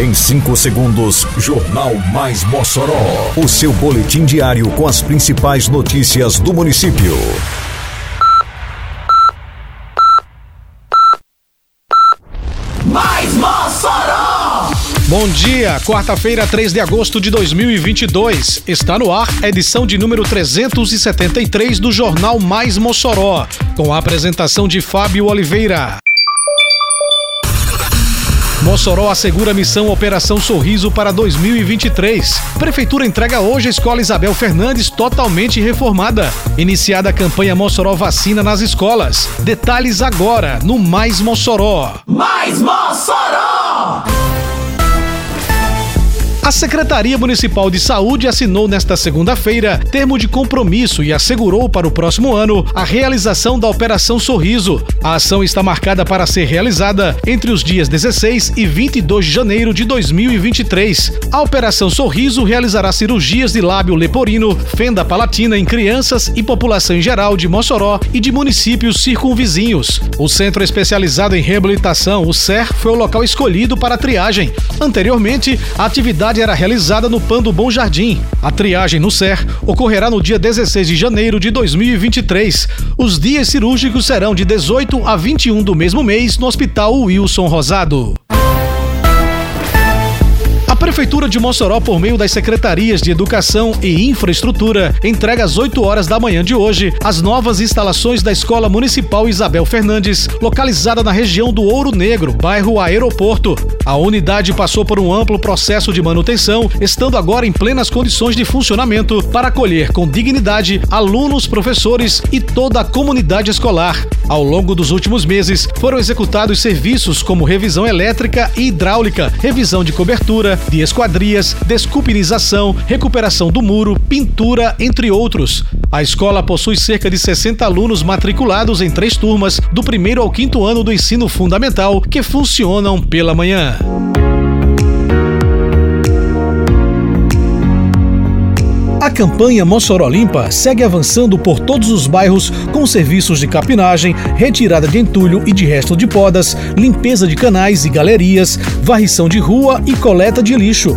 Em 5 segundos, Jornal Mais Mossoró. O seu boletim diário com as principais notícias do município. Mais Mossoró! Bom dia, quarta-feira, 3 de agosto de 2022. Está no ar edição de número 373 do Jornal Mais Mossoró, com a apresentação de Fábio Oliveira. Mossoró assegura missão Operação Sorriso para 2023. Prefeitura entrega hoje a Escola Isabel Fernandes totalmente reformada. Iniciada a campanha Mossoró Vacina nas escolas. Detalhes agora no Mais Mossoró. Mais Mossoró! A Secretaria Municipal de Saúde assinou nesta segunda-feira termo de compromisso e assegurou para o próximo ano a realização da Operação Sorriso. A ação está marcada para ser realizada entre os dias 16 e 22 de janeiro de 2023. A Operação Sorriso realizará cirurgias de lábio leporino, fenda palatina em crianças e população em geral de Mossoró e de municípios circunvizinhos. O Centro Especializado em Reabilitação, o CER, foi o local escolhido para a triagem. Anteriormente, a atividade era realizada no PAN do Bom Jardim. A triagem no SER ocorrerá no dia 16 de janeiro de 2023. Os dias cirúrgicos serão de 18 a 21 do mesmo mês no Hospital Wilson Rosado. Prefeitura de Mossoró, por meio das secretarias de Educação e Infraestrutura, entrega às 8 horas da manhã de hoje as novas instalações da Escola Municipal Isabel Fernandes, localizada na região do Ouro Negro, bairro Aeroporto. A unidade passou por um amplo processo de manutenção, estando agora em plenas condições de funcionamento para acolher com dignidade alunos, professores e toda a comunidade escolar. Ao longo dos últimos meses, foram executados serviços como revisão elétrica e hidráulica, revisão de cobertura, de esquadrias, desculpinização, recuperação do muro, pintura, entre outros. A escola possui cerca de 60 alunos matriculados em três turmas, do primeiro ao quinto ano do ensino fundamental, que funcionam pela manhã. A campanha Mossoró Limpa segue avançando por todos os bairros com serviços de capinagem, retirada de entulho e de resto de podas, limpeza de canais e galerias, varrição de rua e coleta de lixo.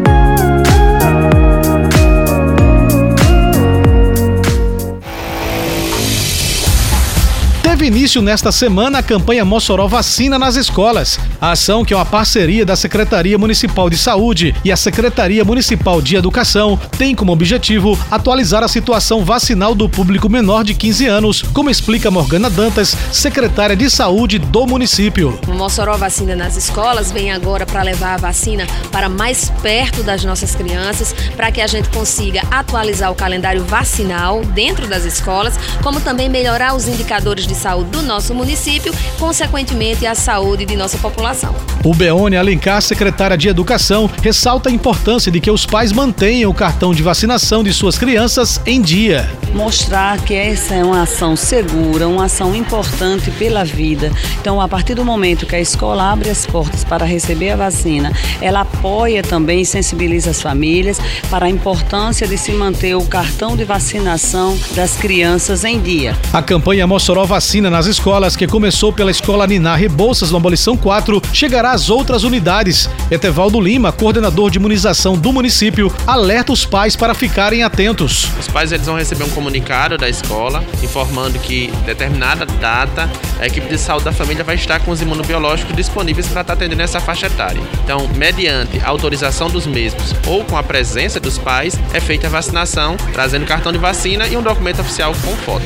Teve início nesta semana a campanha Mossoró Vacina nas escolas. A ação, que é uma parceria da Secretaria Municipal de Saúde e a Secretaria Municipal de Educação, tem como objetivo atualizar a situação vacinal do público menor de 15 anos, como explica Morgana Dantas, secretária de Saúde do município. O Mossoró Vacina nas escolas vem agora para levar a vacina para mais perto das nossas crianças, para que a gente consiga atualizar o calendário vacinal dentro das escolas, como também melhorar os indicadores de saúde do nosso município, consequentemente a saúde de nossa população. O Beone Alencar, secretária de Educação, ressalta a importância de que os pais mantenham o cartão de vacinação de suas crianças em dia. Mostrar que essa é uma ação segura, uma ação importante pela vida. Então, a partir do momento que a escola abre as portas para receber a vacina, ela apoia também e sensibiliza as famílias para a importância de se manter o cartão de vacinação das crianças em dia. A campanha Mossoró Vacina nas escolas, que começou pela Escola Ninar Rebouças no Abolição 4, chegará às outras unidades. Etevaldo Lima, coordenador de imunização do município, alerta os pais para ficarem atentos. Os pais eles vão receber um comunicado da escola informando que determinada data a equipe de saúde da família vai estar com os imunobiológicos disponíveis para estar atendendo essa faixa etária. Então, mediante a autorização dos mesmos ou com a presença dos pais, é feita a vacinação, trazendo cartão de vacina e um documento oficial com foto.